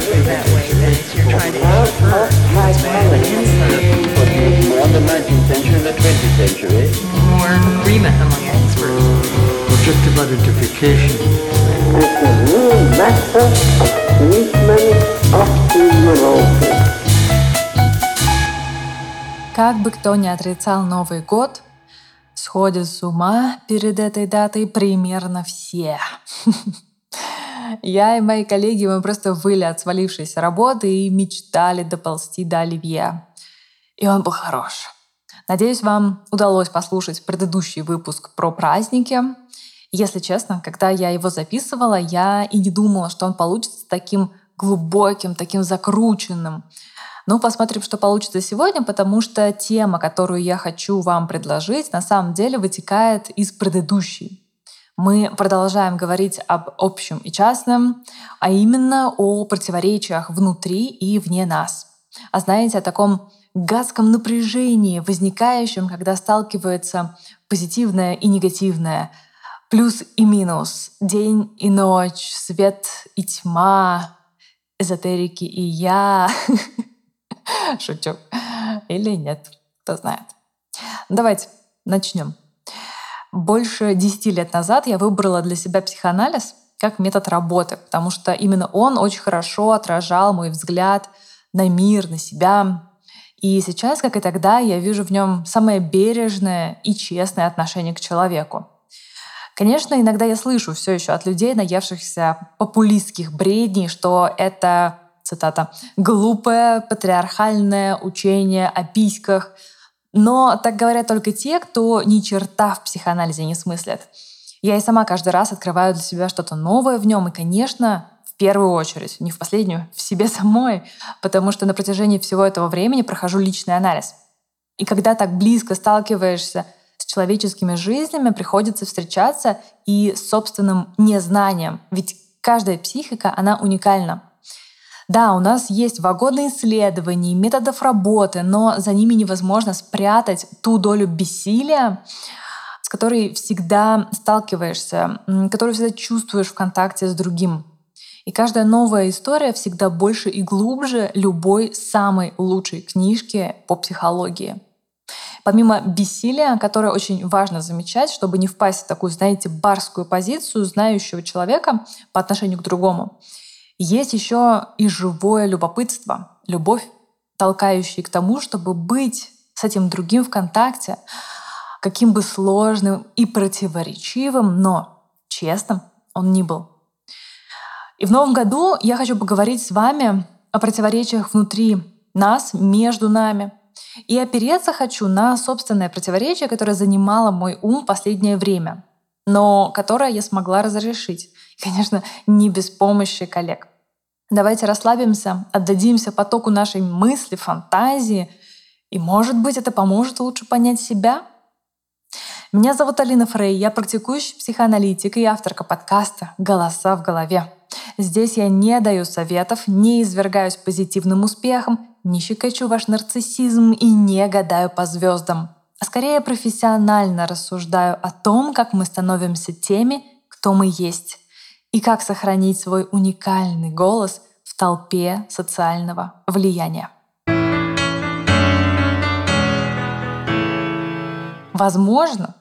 through that way, then you're trying to invert its way of an answer. More in the 19th century and the 20th century. More agreement among experts. Objective identification. It's a new method of treatment of the neurosis. Как бы кто ни отрицал Новый год, сходят с ума перед этой датой примерно все. Я и мои коллеги, мы просто выли от свалившейся работы и мечтали доползти до Оливье. И он был хорош. Надеюсь, вам удалось послушать предыдущий выпуск про праздники. Если честно, когда я его записывала, я и не думала, что он получится таким глубоким, таким закрученным. Ну, посмотрим, что получится сегодня, потому что тема, которую я хочу вам предложить, на самом деле вытекает из предыдущей. Мы продолжаем говорить об общем и частном, а именно о противоречиях внутри и вне нас. А знаете, о таком гадском напряжении, возникающем, когда сталкивается позитивное и негативное, плюс и минус, день и ночь, свет и тьма, эзотерики и я. Шучу. Или нет, кто знает. Давайте начнем. Больше 10 лет назад я выбрала для себя психоанализ как метод работы, потому что именно он очень хорошо отражал мой взгляд на мир, на себя. И сейчас, как и тогда, я вижу в нем самое бережное и честное отношение к человеку. Конечно, иногда я слышу все еще от людей, наевшихся популистских бредней, что это цитата, «глупое патриархальное учение о письках». Но так говорят только те, кто ни черта в психоанализе не смыслят. Я и сама каждый раз открываю для себя что-то новое в нем, и, конечно, в первую очередь, не в последнюю, в себе самой, потому что на протяжении всего этого времени прохожу личный анализ. И когда так близко сталкиваешься с человеческими жизнями, приходится встречаться и с собственным незнанием. Ведь каждая психика, она уникальна. Да, у нас есть вагоны исследований, методов работы, но за ними невозможно спрятать ту долю бессилия, с которой всегда сталкиваешься, которую всегда чувствуешь в контакте с другим. И каждая новая история всегда больше и глубже любой самой лучшей книжки по психологии. Помимо бессилия, которое очень важно замечать, чтобы не впасть в такую, знаете, барскую позицию знающего человека по отношению к другому, есть еще и живое любопытство, любовь, толкающая к тому, чтобы быть с этим другим в контакте, каким бы сложным и противоречивым, но честным он ни был. И в новом году я хочу поговорить с вами о противоречиях внутри нас, между нами. И опереться хочу на собственное противоречие, которое занимало мой ум последнее время, но которое я смогла разрешить. Конечно, не без помощи коллег. Давайте расслабимся, отдадимся потоку нашей мысли, фантазии, и, может быть, это поможет лучше понять себя. Меня зовут Алина Фрей, я практикующий психоаналитик и авторка подкаста «Голоса в голове». Здесь я не даю советов, не извергаюсь позитивным успехом, не щекочу ваш нарциссизм и не гадаю по звездам, а скорее профессионально рассуждаю о том, как мы становимся теми, кто мы есть и как сохранить свой уникальный голос в толпе социального влияния. Возможно,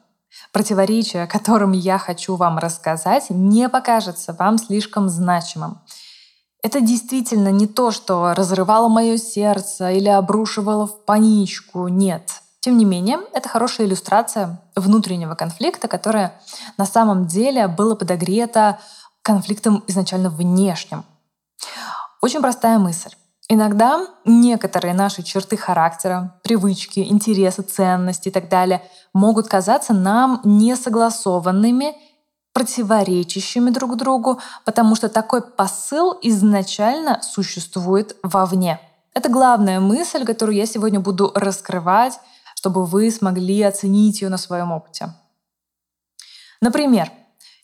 противоречие, о котором я хочу вам рассказать, не покажется вам слишком значимым. Это действительно не то, что разрывало мое сердце или обрушивало в паничку. Нет. Тем не менее, это хорошая иллюстрация внутреннего конфликта, которое на самом деле было подогрето конфликтом изначально внешним. Очень простая мысль. Иногда некоторые наши черты характера, привычки, интересы, ценности и так далее могут казаться нам несогласованными, противоречащими друг другу, потому что такой посыл изначально существует вовне. Это главная мысль, которую я сегодня буду раскрывать, чтобы вы смогли оценить ее на своем опыте. Например,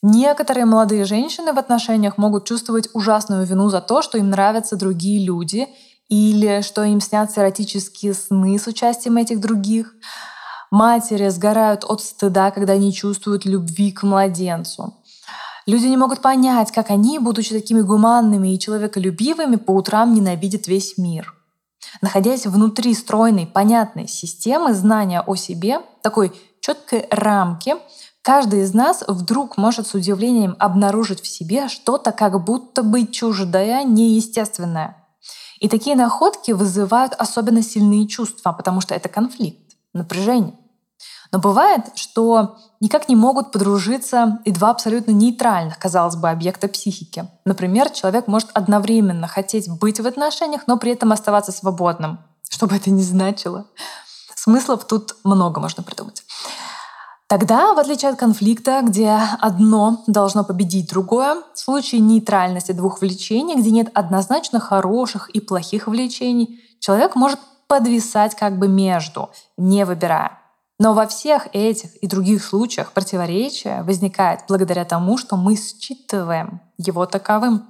Некоторые молодые женщины в отношениях могут чувствовать ужасную вину за то, что им нравятся другие люди или что им снятся эротические сны с участием этих других. Матери сгорают от стыда, когда не чувствуют любви к младенцу. Люди не могут понять, как они, будучи такими гуманными и человеколюбивыми, по утрам ненавидят весь мир. Находясь внутри стройной, понятной системы знания о себе, такой четкой рамки, каждый из нас вдруг может с удивлением обнаружить в себе что-то как будто бы чуждое, неестественное. И такие находки вызывают особенно сильные чувства, потому что это конфликт, напряжение. Но бывает, что никак не могут подружиться и два абсолютно нейтральных, казалось бы, объекта психики. Например, человек может одновременно хотеть быть в отношениях, но при этом оставаться свободным, что бы это ни значило. Смыслов тут много можно придумать. Тогда, в отличие от конфликта, где одно должно победить другое, в случае нейтральности двух влечений, где нет однозначно хороших и плохих влечений, человек может подвисать как бы между, не выбирая. Но во всех этих и других случаях противоречие возникает благодаря тому, что мы считываем его таковым.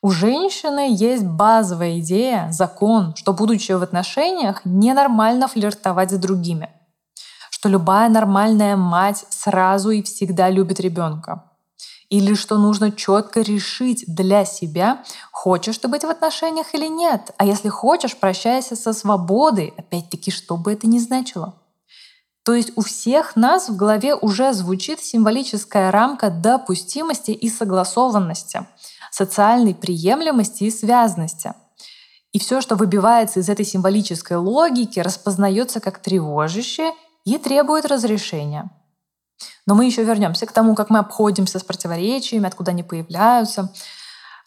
У женщины есть базовая идея, закон, что, будучи в отношениях, ненормально флиртовать с другими. Что любая нормальная мать сразу и всегда любит ребенка. Или что нужно четко решить для себя, хочешь ты быть в отношениях или нет. А если хочешь, прощайся со свободой. Опять-таки, что бы это ни значило. То есть у всех нас в голове уже звучит символическая рамка допустимости и согласованности, социальной приемлемости и связности. И все, что выбивается из этой символической логики, распознается как тревожащее и требует разрешения. Но мы еще вернемся к тому, как мы обходимся с противоречиями, откуда они появляются.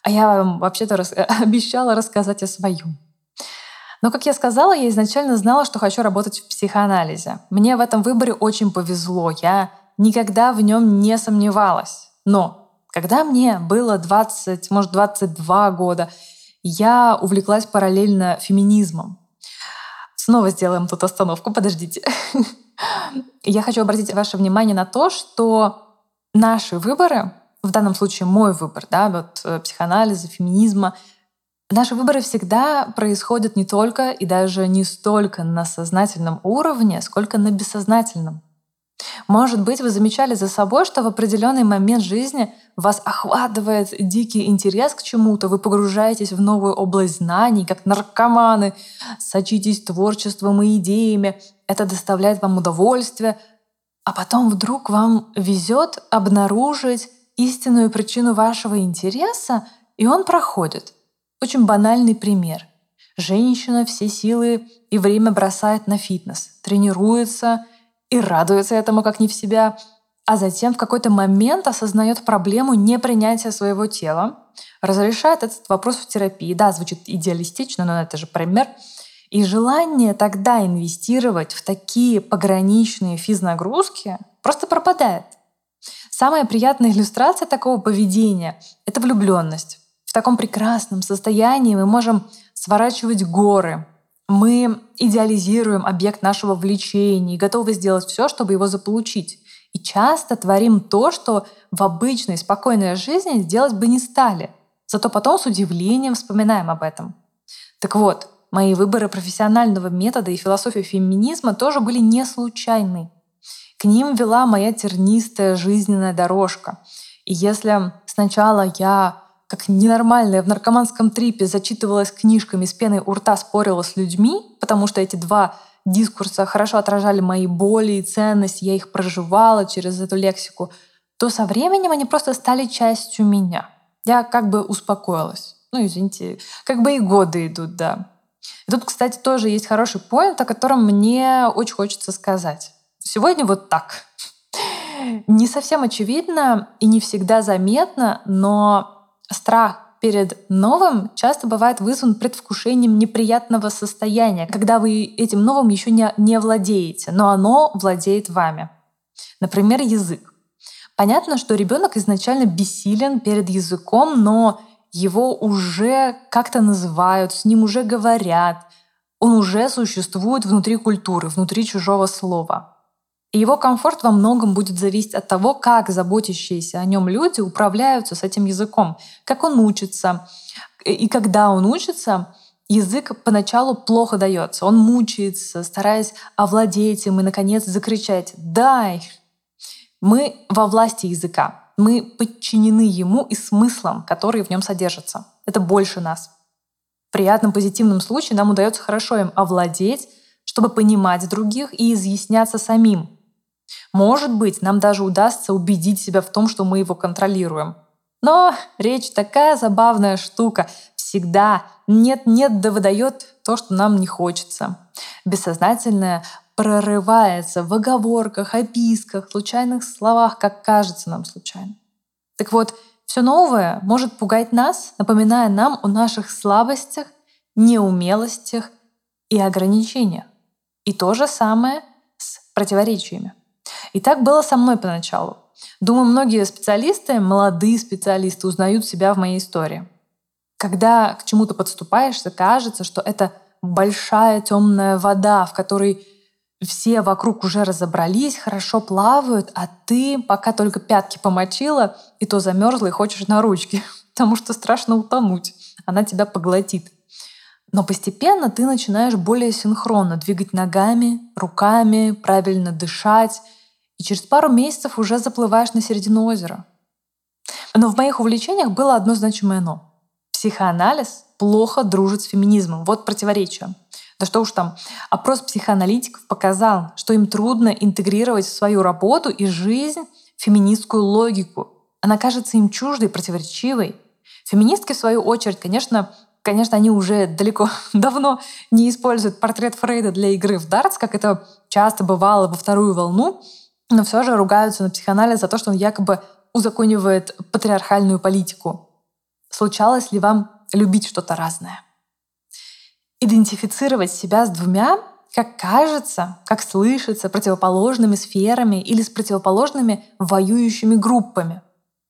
А я вам вообще-то рас... обещала рассказать о своем. Но, как я сказала, я изначально знала, что хочу работать в психоанализе. Мне в этом выборе очень повезло. Я никогда в нем не сомневалась. Но когда мне было 20, может, 22 года, я увлеклась параллельно феминизмом. Снова сделаем тут остановку, подождите. Я хочу обратить ваше внимание на то, что наши выборы, в данном случае мой выбор, да, вот э, психоанализа, феминизма, Наши выборы всегда происходят не только и даже не столько на сознательном уровне, сколько на бессознательном. Может быть, вы замечали за собой, что в определенный момент жизни вас охватывает дикий интерес к чему-то, вы погружаетесь в новую область знаний, как наркоманы, сочитесь творчеством и идеями, это доставляет вам удовольствие, а потом вдруг вам везет обнаружить истинную причину вашего интереса, и он проходит — очень банальный пример. Женщина все силы и время бросает на фитнес, тренируется и радуется этому как не в себя, а затем в какой-то момент осознает проблему непринятия своего тела, разрешает этот вопрос в терапии. Да, звучит идеалистично, но это же пример. И желание тогда инвестировать в такие пограничные физнагрузки просто пропадает. Самая приятная иллюстрация такого поведения — это влюбленность в таком прекрасном состоянии мы можем сворачивать горы. Мы идеализируем объект нашего влечения и готовы сделать все, чтобы его заполучить. И часто творим то, что в обычной спокойной жизни сделать бы не стали. Зато потом с удивлением вспоминаем об этом. Так вот, мои выборы профессионального метода и философии феминизма тоже были не случайны. К ним вела моя тернистая жизненная дорожка. И если сначала я как ненормальная в наркоманском трипе зачитывалась книжками с пеной у рта, спорила с людьми, потому что эти два дискурса хорошо отражали мои боли и ценности, я их проживала через эту лексику, то со временем они просто стали частью меня. Я как бы успокоилась. Ну, извините, как бы и годы идут, да. И тут, кстати, тоже есть хороший поинт, о котором мне очень хочется сказать. Сегодня вот так. Не совсем очевидно и не всегда заметно, но Страх перед новым часто бывает вызван предвкушением неприятного состояния, когда вы этим новым еще не, не владеете, но оно владеет вами. Например, язык. Понятно, что ребенок изначально бессилен перед языком, но его уже как-то называют, с ним уже говорят, он уже существует внутри культуры, внутри чужого слова. Его комфорт во многом будет зависеть от того, как заботящиеся о нем люди управляются с этим языком, как он учится. И когда он учится, язык поначалу плохо дается. Он мучается, стараясь овладеть им и, наконец, закричать «Дай!». Мы во власти языка. мы подчинены ему и смыслам, которые в нем содержатся. Это больше нас. В приятном позитивном случае нам удается хорошо им овладеть, чтобы понимать других и изъясняться самим. Может быть, нам даже удастся убедить себя в том, что мы его контролируем. Но речь такая забавная штука. Всегда нет-нет да выдает то, что нам не хочется. Бессознательное прорывается в оговорках, описках, случайных словах, как кажется нам случайно. Так вот, все новое может пугать нас, напоминая нам о наших слабостях, неумелостях и ограничениях. И то же самое с противоречиями. И так было со мной поначалу. Думаю, многие специалисты, молодые специалисты, узнают себя в моей истории. Когда к чему-то подступаешься, кажется, что это большая темная вода, в которой все вокруг уже разобрались, хорошо плавают, а ты пока только пятки помочила, и то замерзла и хочешь на ручки, потому что страшно утонуть. Она тебя поглотит. Но постепенно ты начинаешь более синхронно двигать ногами, руками, правильно дышать, и через пару месяцев уже заплываешь на середину озера. Но в моих увлечениях было одно значимое «но». Психоанализ плохо дружит с феминизмом. Вот противоречие. Да что уж там, опрос психоаналитиков показал, что им трудно интегрировать в свою работу и жизнь феминистскую логику. Она кажется им чуждой, противоречивой. Феминистки, в свою очередь, конечно, конечно, они уже далеко давно не используют портрет Фрейда для игры в дартс, как это часто бывало во вторую волну, но все же ругаются на психоанализ за то, что он якобы узаконивает патриархальную политику. Случалось ли вам любить что-то разное? идентифицировать себя с двумя, как кажется, как слышится, противоположными сферами или с противоположными воюющими группами.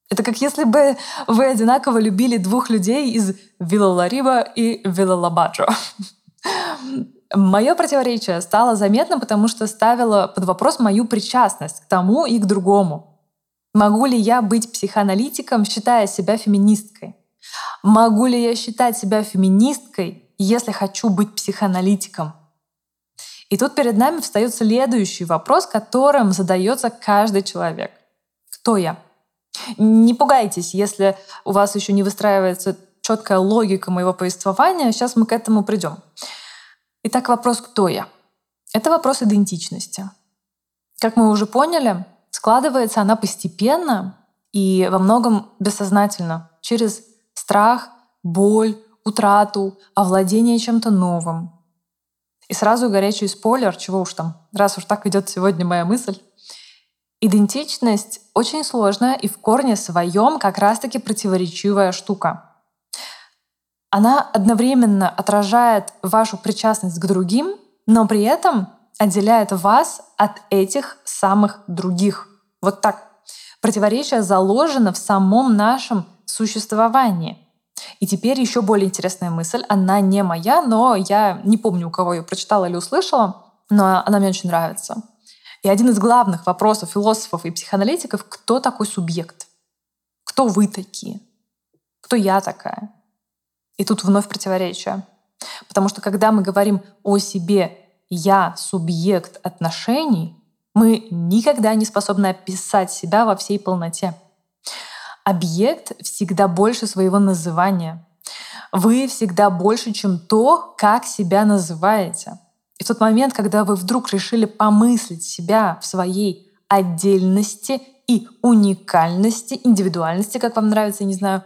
Это как если бы вы одинаково любили двух людей из Виллалариба и Виллалабаджо. Мое противоречие стало заметно, потому что ставило под вопрос мою причастность к тому и к другому. Могу ли я быть психоаналитиком, считая себя феминисткой? Могу ли я считать себя феминисткой, если хочу быть психоаналитиком? И тут перед нами встает следующий вопрос, которым задается каждый человек. Кто я? Не пугайтесь, если у вас еще не выстраивается четкая логика моего повествования. Сейчас мы к этому придем. Итак, вопрос «Кто я?» Это вопрос идентичности. Как мы уже поняли, складывается она постепенно и во многом бессознательно, через страх, боль, утрату, овладение чем-то новым. И сразу горячий спойлер, чего уж там, раз уж так идет сегодня моя мысль. Идентичность очень сложная и в корне своем как раз-таки противоречивая штука. Она одновременно отражает вашу причастность к другим, но при этом отделяет вас от этих самых других. Вот так. Противоречие заложено в самом нашем существовании — и теперь еще более интересная мысль. Она не моя, но я не помню, у кого ее прочитала или услышала, но она мне очень нравится. И один из главных вопросов философов и психоаналитиков — кто такой субъект? Кто вы такие? Кто я такая? И тут вновь противоречие. Потому что когда мы говорим о себе «я субъект отношений», мы никогда не способны описать себя во всей полноте объект всегда больше своего называния. Вы всегда больше, чем то, как себя называете. И в тот момент, когда вы вдруг решили помыслить себя в своей отдельности и уникальности, индивидуальности, как вам нравится, не знаю,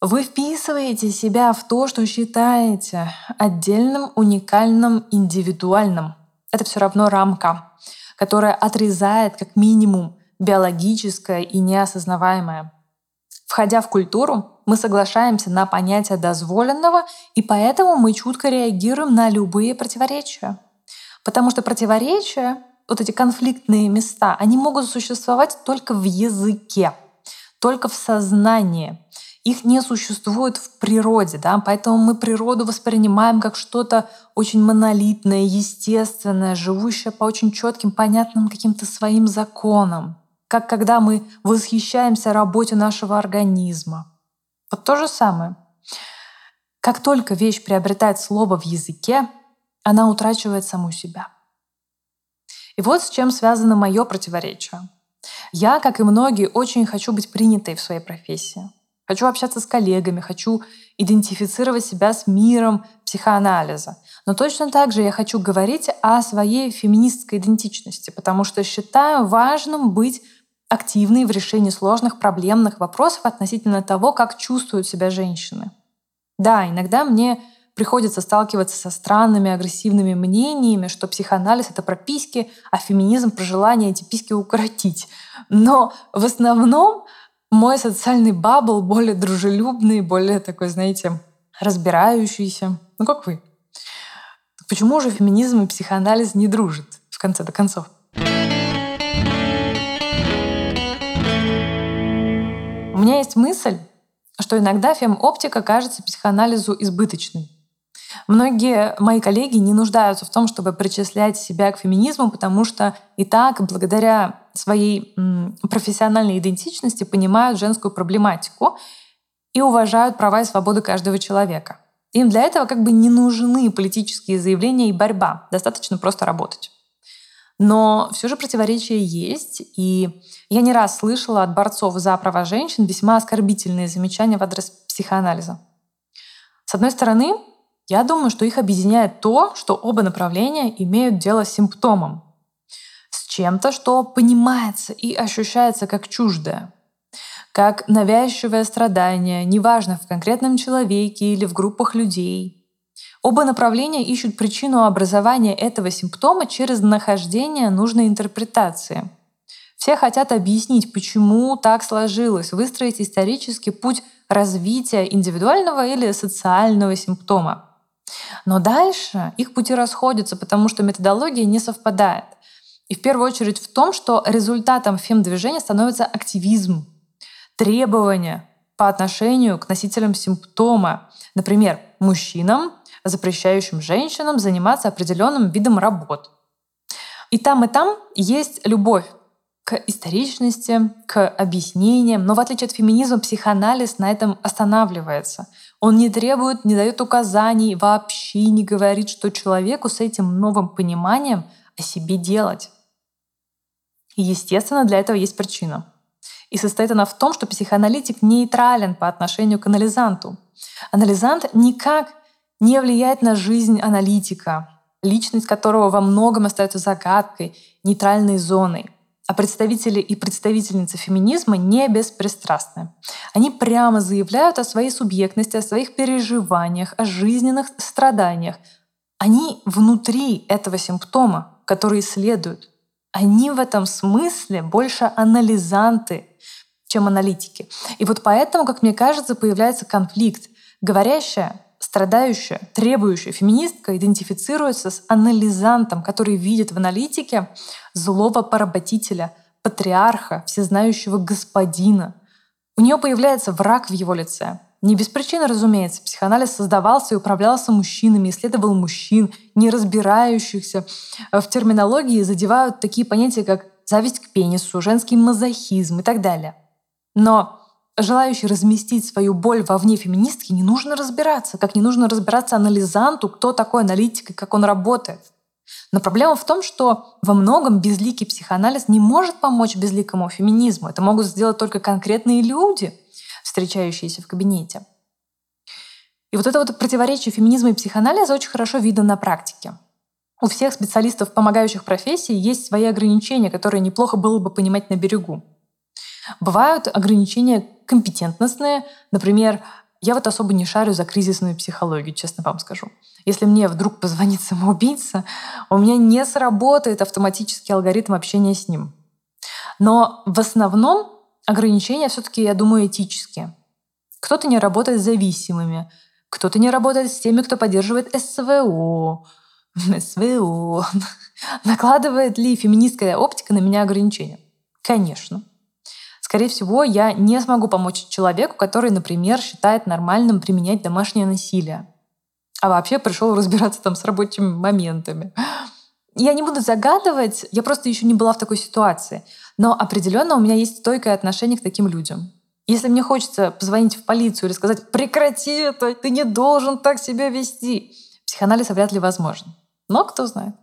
вы вписываете себя в то, что считаете отдельным, уникальным, индивидуальным. Это все равно рамка, которая отрезает как минимум биологическое и неосознаваемое. Входя в культуру, мы соглашаемся на понятие дозволенного, и поэтому мы чутко реагируем на любые противоречия. Потому что противоречия, вот эти конфликтные места, они могут существовать только в языке, только в сознании. Их не существует в природе, да? поэтому мы природу воспринимаем как что-то очень монолитное, естественное, живущее по очень четким, понятным каким-то своим законам как когда мы восхищаемся работе нашего организма. Вот то же самое. Как только вещь приобретает слово в языке, она утрачивает саму себя. И вот с чем связано мое противоречие. Я, как и многие, очень хочу быть принятой в своей профессии. Хочу общаться с коллегами, хочу идентифицировать себя с миром психоанализа. Но точно так же я хочу говорить о своей феминистской идентичности, потому что считаю важным быть активной в решении сложных проблемных вопросов относительно того, как чувствуют себя женщины. Да, иногда мне приходится сталкиваться со странными агрессивными мнениями, что психоанализ — это про письки, а феминизм — про желание эти письки укоротить. Но в основном мой социальный бабл более дружелюбный, более такой, знаете, разбирающийся. Ну, как вы? Почему же феминизм и психоанализ не дружат в конце-то концов? У меня есть мысль, что иногда фем-оптика кажется психоанализу избыточной. Многие мои коллеги не нуждаются в том, чтобы причислять себя к феминизму, потому что и так, благодаря своей профессиональной идентичности, понимают женскую проблематику и уважают права и свободы каждого человека. Им для этого как бы не нужны политические заявления и борьба. Достаточно просто работать. Но все же противоречия есть, и я не раз слышала от борцов за права женщин весьма оскорбительные замечания в адрес психоанализа. С одной стороны, я думаю, что их объединяет то, что оба направления имеют дело с симптомом, с чем-то, что понимается и ощущается как чуждое как навязчивое страдание, неважно в конкретном человеке или в группах людей. Оба направления ищут причину образования этого симптома через нахождение нужной интерпретации. Все хотят объяснить, почему так сложилось, выстроить исторический путь развития индивидуального или социального симптома. Но дальше их пути расходятся, потому что методология не совпадает. И в первую очередь в том, что результатом фем-движения становится активизм, требования по отношению к носителям симптома. Например, мужчинам, запрещающим женщинам заниматься определенным видом работ. И там, и там есть любовь к историчности, к объяснениям, но в отличие от феминизма психоанализ на этом останавливается. Он не требует, не дает указаний, вообще не говорит, что человеку с этим новым пониманием о себе делать. И, естественно, для этого есть причина. И состоит она в том, что психоаналитик нейтрален по отношению к анализанту. Анализант никак не влияет на жизнь аналитика, личность которого во многом остается загадкой, нейтральной зоной. А представители и представительницы феминизма не беспристрастны. Они прямо заявляют о своей субъектности, о своих переживаниях, о жизненных страданиях. Они внутри этого симптома, который исследуют. Они в этом смысле больше анализанты, чем аналитики. И вот поэтому, как мне кажется, появляется конфликт. Говорящая, страдающая, требующая феминистка идентифицируется с анализантом, который видит в аналитике злого поработителя, патриарха, всезнающего господина. У нее появляется враг в его лице. Не без причины, разумеется. Психоанализ создавался и управлялся мужчинами, исследовал мужчин, не разбирающихся в терминологии, задевают такие понятия, как зависть к пенису, женский мазохизм и так далее. Но желающий разместить свою боль вовне феминистки не нужно разбираться, как не нужно разбираться анализанту, кто такой аналитик и как он работает. Но проблема в том, что во многом безликий психоанализ не может помочь безликому феминизму. Это могут сделать только конкретные люди, встречающиеся в кабинете. И вот это вот противоречие феминизма и психоанализа очень хорошо видно на практике. У всех специалистов, помогающих профессии, есть свои ограничения, которые неплохо было бы понимать на берегу. Бывают ограничения компетентностные. Например, я вот особо не шарю за кризисную психологию, честно вам скажу. Если мне вдруг позвонит самоубийца, у меня не сработает автоматический алгоритм общения с ним. Но в основном ограничения все-таки, я думаю, этические. Кто-то не работает с зависимыми, кто-то не работает с теми, кто поддерживает СВО. СВО. Накладывает ли феминистская оптика на меня ограничения? Конечно. Скорее всего, я не смогу помочь человеку, который, например, считает нормальным применять домашнее насилие. А вообще пришел разбираться там с рабочими моментами. Я не буду загадывать, я просто еще не была в такой ситуации. Но определенно у меня есть стойкое отношение к таким людям. Если мне хочется позвонить в полицию или сказать «прекрати это, ты не должен так себя вести», психоанализ вряд ли возможен. Но кто знает.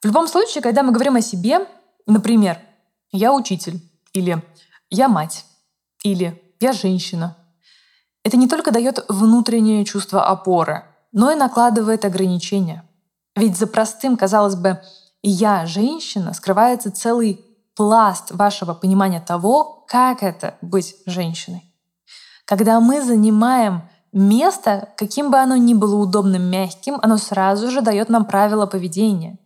В любом случае, когда мы говорим о себе, например, я учитель, или «я мать», или «я женщина». Это не только дает внутреннее чувство опоры, но и накладывает ограничения. Ведь за простым, казалось бы, «я женщина» скрывается целый пласт вашего понимания того, как это быть женщиной. Когда мы занимаем место, каким бы оно ни было удобным, мягким, оно сразу же дает нам правила поведения.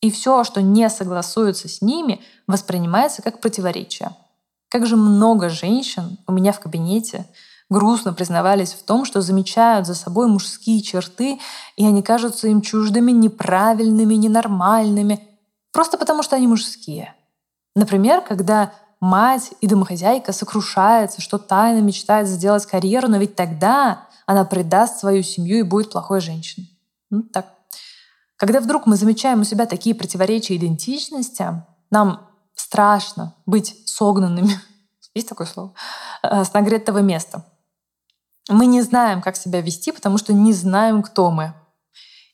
И все, что не согласуется с ними, воспринимается как противоречие. Как же много женщин у меня в кабинете грустно признавались в том, что замечают за собой мужские черты, и они кажутся им чуждыми, неправильными, ненормальными, просто потому что они мужские. Например, когда мать и домохозяйка сокрушается, что тайно мечтает сделать карьеру, но ведь тогда она предаст свою семью и будет плохой женщиной. Ну, так. Когда вдруг мы замечаем у себя такие противоречия идентичности, нам страшно быть согнанными, есть такое слово, э, с нагретого места. Мы не знаем, как себя вести, потому что не знаем, кто мы.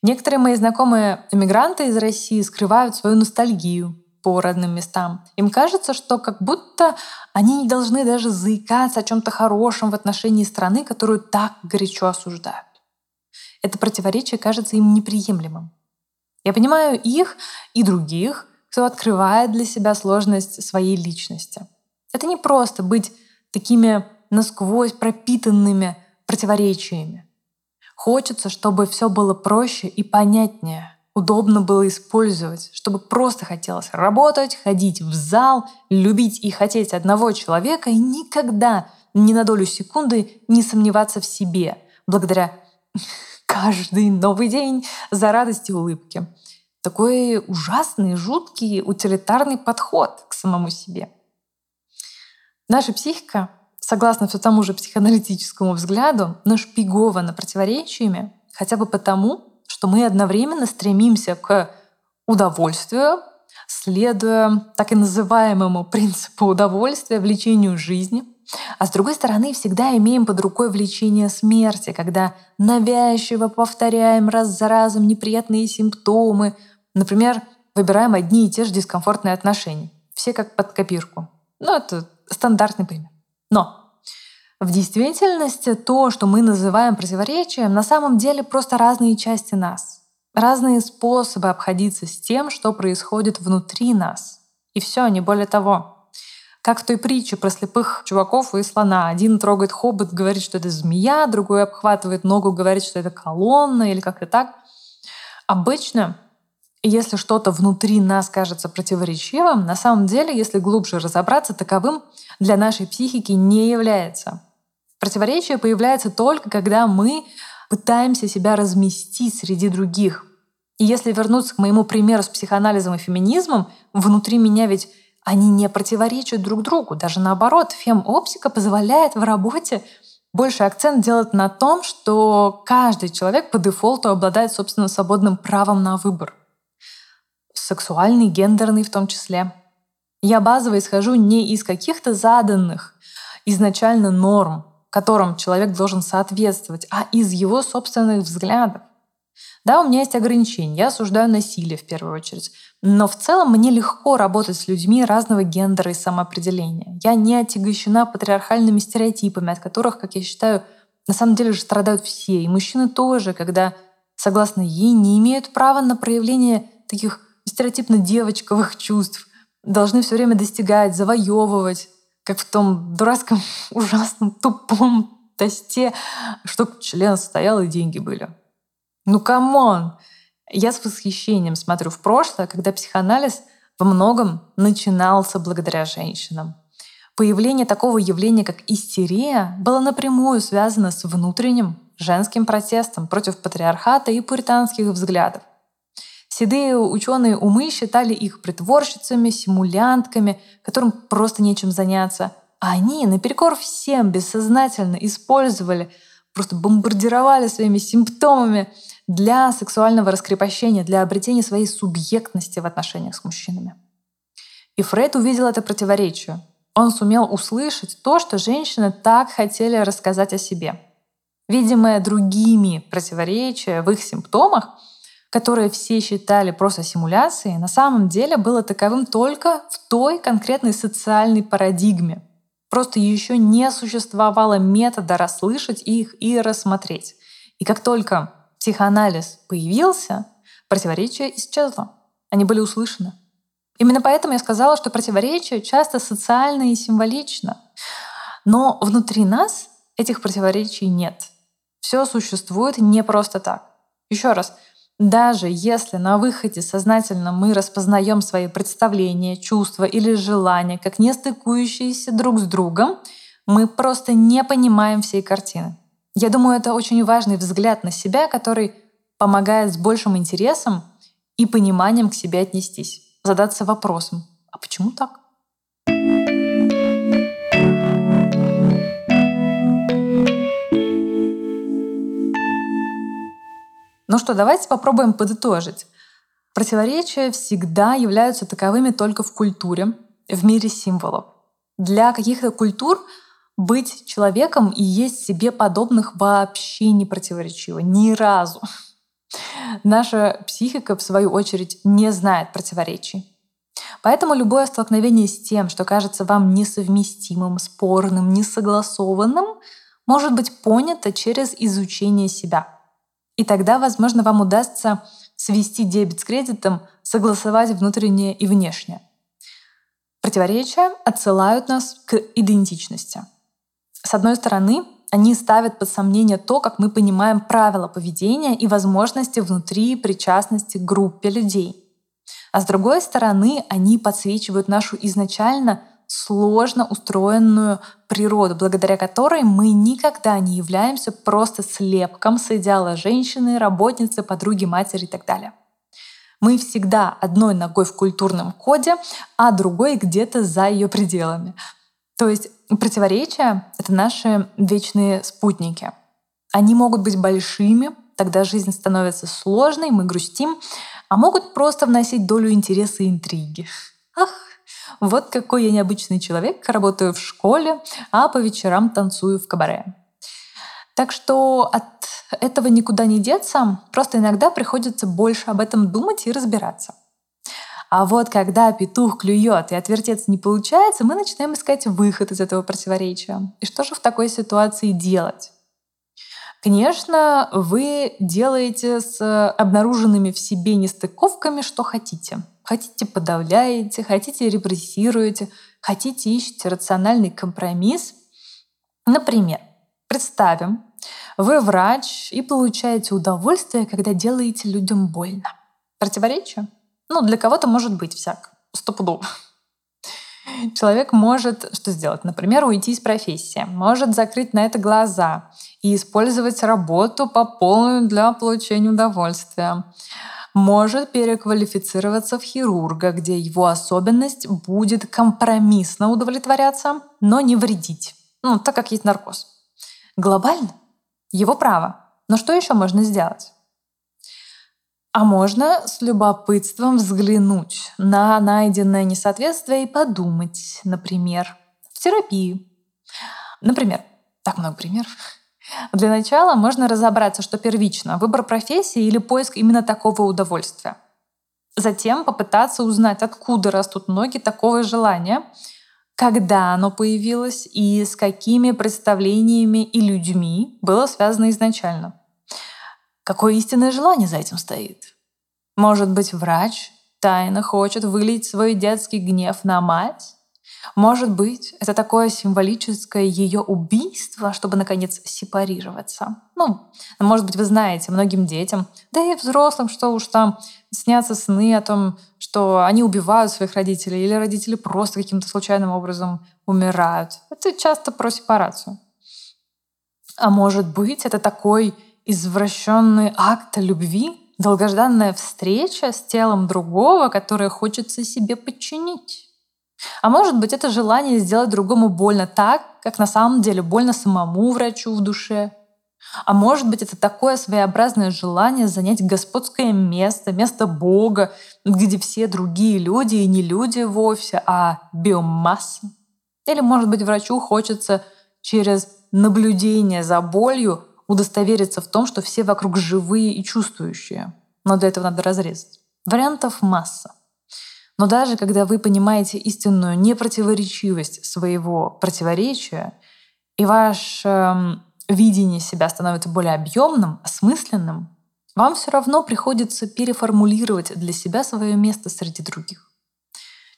Некоторые мои знакомые эмигранты из России скрывают свою ностальгию по родным местам. Им кажется, что как будто они не должны даже заикаться о чем-то хорошем в отношении страны, которую так горячо осуждают. Это противоречие кажется им неприемлемым. Я понимаю их и других, кто открывает для себя сложность своей личности. Это не просто быть такими насквозь пропитанными противоречиями. Хочется, чтобы все было проще и понятнее, удобно было использовать, чтобы просто хотелось работать, ходить в зал, любить и хотеть одного человека и никогда ни на долю секунды не сомневаться в себе, благодаря каждый новый день за радость и улыбки. Такой ужасный, жуткий, утилитарный подход к самому себе. Наша психика, согласно все тому же психоаналитическому взгляду, нашпигована противоречиями хотя бы потому, что мы одновременно стремимся к удовольствию, следуя так и называемому принципу удовольствия, влечению жизни — а с другой стороны, всегда имеем под рукой влечение смерти, когда навязчиво повторяем раз за разом неприятные симптомы. Например, выбираем одни и те же дискомфортные отношения. Все как под копирку. Ну, это стандартный пример. Но в действительности то, что мы называем противоречием, на самом деле просто разные части нас. Разные способы обходиться с тем, что происходит внутри нас. И все, не более того. Как в той притче про слепых чуваков и слона. Один трогает хобот, говорит, что это змея, другой обхватывает ногу, говорит, что это колонна или как-то так. Обычно, если что-то внутри нас кажется противоречивым, на самом деле, если глубже разобраться, таковым для нашей психики не является. Противоречие появляется только, когда мы пытаемся себя разместить среди других. И если вернуться к моему примеру с психоанализом и феминизмом, внутри меня ведь они не противоречат друг другу. Даже наоборот, фем-оптика позволяет в работе больше акцент делать на том, что каждый человек по дефолту обладает собственно свободным правом на выбор. Сексуальный, гендерный в том числе. Я базово исхожу не из каких-то заданных изначально норм, которым человек должен соответствовать, а из его собственных взглядов. Да, у меня есть ограничения, я осуждаю насилие в первую очередь. Но в целом мне легко работать с людьми разного гендера и самоопределения. Я не отягощена патриархальными стереотипами, от которых, как я считаю, на самом деле же страдают все. И мужчины тоже, когда, согласно ей, не имеют права на проявление таких стереотипно девочковых чувств. Должны все время достигать, завоевывать, как в том дурацком, ужасном, тупом тосте, чтоб член стоял и деньги были. Ну, come on! Я с восхищением смотрю в прошлое, когда психоанализ во многом начинался благодаря женщинам. Появление такого явления, как истерия, было напрямую связано с внутренним женским протестом против патриархата и пуританских взглядов. Седые ученые умы считали их притворщицами, симулянтками, которым просто нечем заняться. А они, наперекор всем, бессознательно использовали, просто бомбардировали своими симптомами для сексуального раскрепощения, для обретения своей субъектности в отношениях с мужчинами. И Фрейд увидел это противоречие. Он сумел услышать то, что женщины так хотели рассказать о себе. Видимое другими противоречия в их симптомах, которое все считали просто симуляцией, на самом деле было таковым только в той конкретной социальной парадигме. Просто еще не существовало метода расслышать их и рассмотреть. И как только психоанализ появился, противоречие исчезло. Они были услышаны. Именно поэтому я сказала, что противоречие часто социально и символично. Но внутри нас этих противоречий нет. Все существует не просто так. Еще раз, даже если на выходе сознательно мы распознаем свои представления, чувства или желания как не стыкующиеся друг с другом, мы просто не понимаем всей картины. Я думаю, это очень важный взгляд на себя, который помогает с большим интересом и пониманием к себе отнестись, задаться вопросом, а почему так? Ну что, давайте попробуем подытожить. Противоречия всегда являются таковыми только в культуре, в мире символов. Для каких-то культур быть человеком и есть себе подобных вообще не противоречиво, ни разу. Наша психика, в свою очередь, не знает противоречий. Поэтому любое столкновение с тем, что кажется вам несовместимым, спорным, несогласованным, может быть понято через изучение себя — и тогда, возможно, вам удастся свести дебет с кредитом, согласовать внутреннее и внешнее. Противоречия отсылают нас к идентичности. С одной стороны, они ставят под сомнение то, как мы понимаем правила поведения и возможности внутри причастности к группе людей. А с другой стороны, они подсвечивают нашу изначально сложно устроенную природу, благодаря которой мы никогда не являемся просто слепком с идеала женщины, работницы, подруги, матери и так далее. Мы всегда одной ногой в культурном коде, а другой где-то за ее пределами. То есть противоречия — это наши вечные спутники. Они могут быть большими, тогда жизнь становится сложной, мы грустим, а могут просто вносить долю интереса и интриги. Ах, вот какой я необычный человек, работаю в школе, а по вечерам танцую в кабаре. Так что от этого никуда не деться, просто иногда приходится больше об этом думать и разбираться. А вот когда петух клюет и отвертеться не получается, мы начинаем искать выход из этого противоречия. И что же в такой ситуации делать? Конечно, вы делаете с обнаруженными в себе нестыковками, что хотите. Хотите подавляете, хотите репрессируете, хотите ищете рациональный компромисс. Например, представим, вы врач и получаете удовольствие, когда делаете людям больно. Противоречие? Ну, для кого-то может быть всяк. Стопудово. Человек может что сделать? Например, уйти из профессии, может закрыть на это глаза и использовать работу по полную для получения удовольствия. Может переквалифицироваться в хирурга, где его особенность будет компромиссно удовлетворяться, но не вредить. Ну, так как есть наркоз. Глобально его право. Но что еще можно сделать? А можно с любопытством взглянуть на найденное несоответствие и подумать, например, в терапии. Например, так много примеров. Для начала можно разобраться, что первично – выбор профессии или поиск именно такого удовольствия. Затем попытаться узнать, откуда растут ноги такого желания, когда оно появилось и с какими представлениями и людьми было связано изначально. Какое истинное желание за этим стоит? Может быть, врач тайно хочет вылить свой детский гнев на мать? Может быть, это такое символическое ее убийство, чтобы, наконец, сепарироваться. Ну, может быть, вы знаете, многим детям, да и взрослым, что уж там, снятся сны о том, что они убивают своих родителей, или родители просто каким-то случайным образом умирают. Это часто про сепарацию. А может быть, это такой извращенный акт любви, долгожданная встреча с телом другого, которое хочется себе подчинить. А может быть, это желание сделать другому больно так, как на самом деле больно самому врачу в душе. А может быть, это такое своеобразное желание занять господское место, место Бога, где все другие люди и не люди вовсе, а биомасса. Или, может быть, врачу хочется через наблюдение за болью удостовериться в том, что все вокруг живые и чувствующие. но для этого надо разрезать. Вариантов масса. Но даже когда вы понимаете истинную непротиворечивость своего противоречия, и ваше эм, видение себя становится более объемным, осмысленным, вам все равно приходится переформулировать для себя свое место среди других.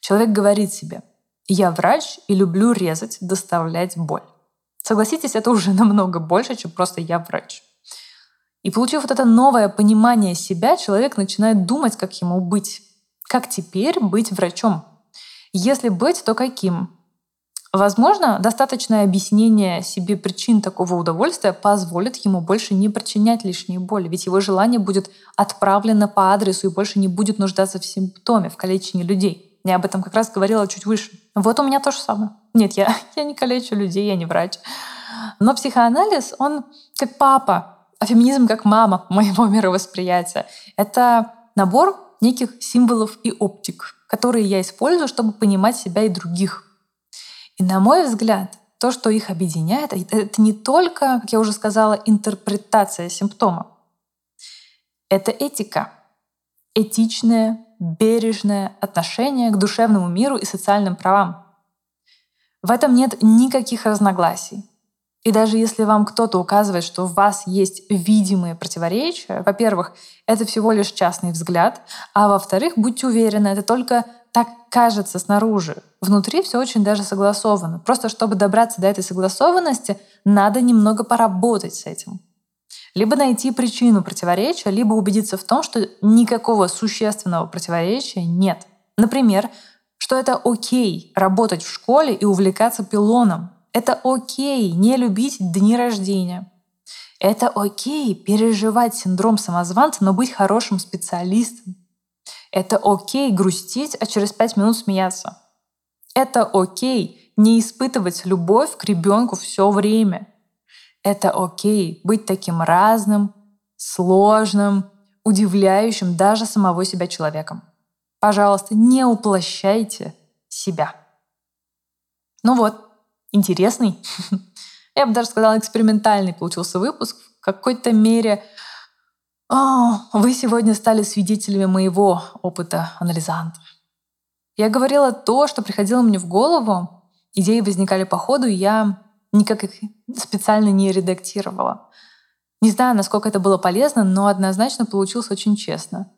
Человек говорит себе, я врач и люблю резать, доставлять боль. Согласитесь, это уже намного больше, чем просто я врач. И получив вот это новое понимание себя, человек начинает думать, как ему быть. Как теперь быть врачом? Если быть, то каким? Возможно, достаточное объяснение себе причин такого удовольствия позволит ему больше не причинять лишние боли, ведь его желание будет отправлено по адресу и больше не будет нуждаться в симптоме, в калечении людей. Я об этом как раз говорила чуть выше. Вот у меня то же самое. Нет, я, я не калечу людей, я не врач. Но психоанализ, он как папа, а феминизм как мама моего мировосприятия. Это набор неких символов и оптик, которые я использую, чтобы понимать себя и других. И на мой взгляд, то, что их объединяет, это не только, как я уже сказала, интерпретация симптома. Это этика. Этичное, бережное отношение к душевному миру и социальным правам. В этом нет никаких разногласий. И даже если вам кто-то указывает, что у вас есть видимые противоречия, во-первых, это всего лишь частный взгляд, а во-вторых, будьте уверены, это только так кажется снаружи. Внутри все очень даже согласовано. Просто чтобы добраться до этой согласованности, надо немного поработать с этим. Либо найти причину противоречия, либо убедиться в том, что никакого существенного противоречия нет. Например, что это окей работать в школе и увлекаться пилоном, это окей не любить дни рождения. Это окей переживать синдром самозванца, но быть хорошим специалистом. Это окей грустить, а через пять минут смеяться. Это окей не испытывать любовь к ребенку все время. Это окей быть таким разным, сложным, удивляющим даже самого себя человеком. Пожалуйста, не уплощайте себя. Ну вот, интересный, я бы даже сказала, экспериментальный получился выпуск. В какой-то мере о, вы сегодня стали свидетелями моего опыта анализанта. Я говорила то, что приходило мне в голову, идеи возникали по ходу, и я никак их специально не редактировала. Не знаю, насколько это было полезно, но однозначно получилось очень честно.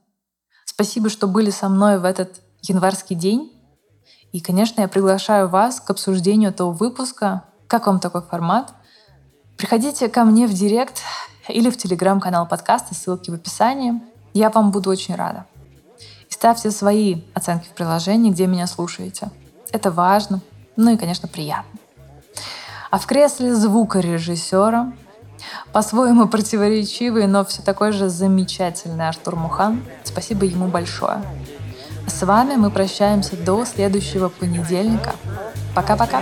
Спасибо, что были со мной в этот январский день. И, конечно, я приглашаю вас к обсуждению этого выпуска. Как вам такой формат? Приходите ко мне в директ или в телеграм-канал подкаста, ссылки в описании. Я вам буду очень рада. И ставьте свои оценки в приложении, где меня слушаете. Это важно, ну и, конечно, приятно. А в кресле звукорежиссера по-своему противоречивый, но все такой же замечательный Артур Мухан. Спасибо ему большое. С вами мы прощаемся до следующего понедельника. Пока-пока.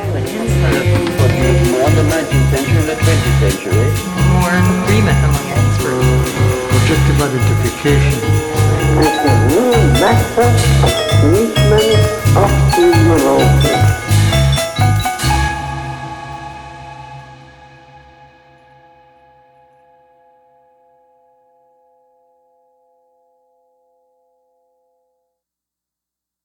It's a new method of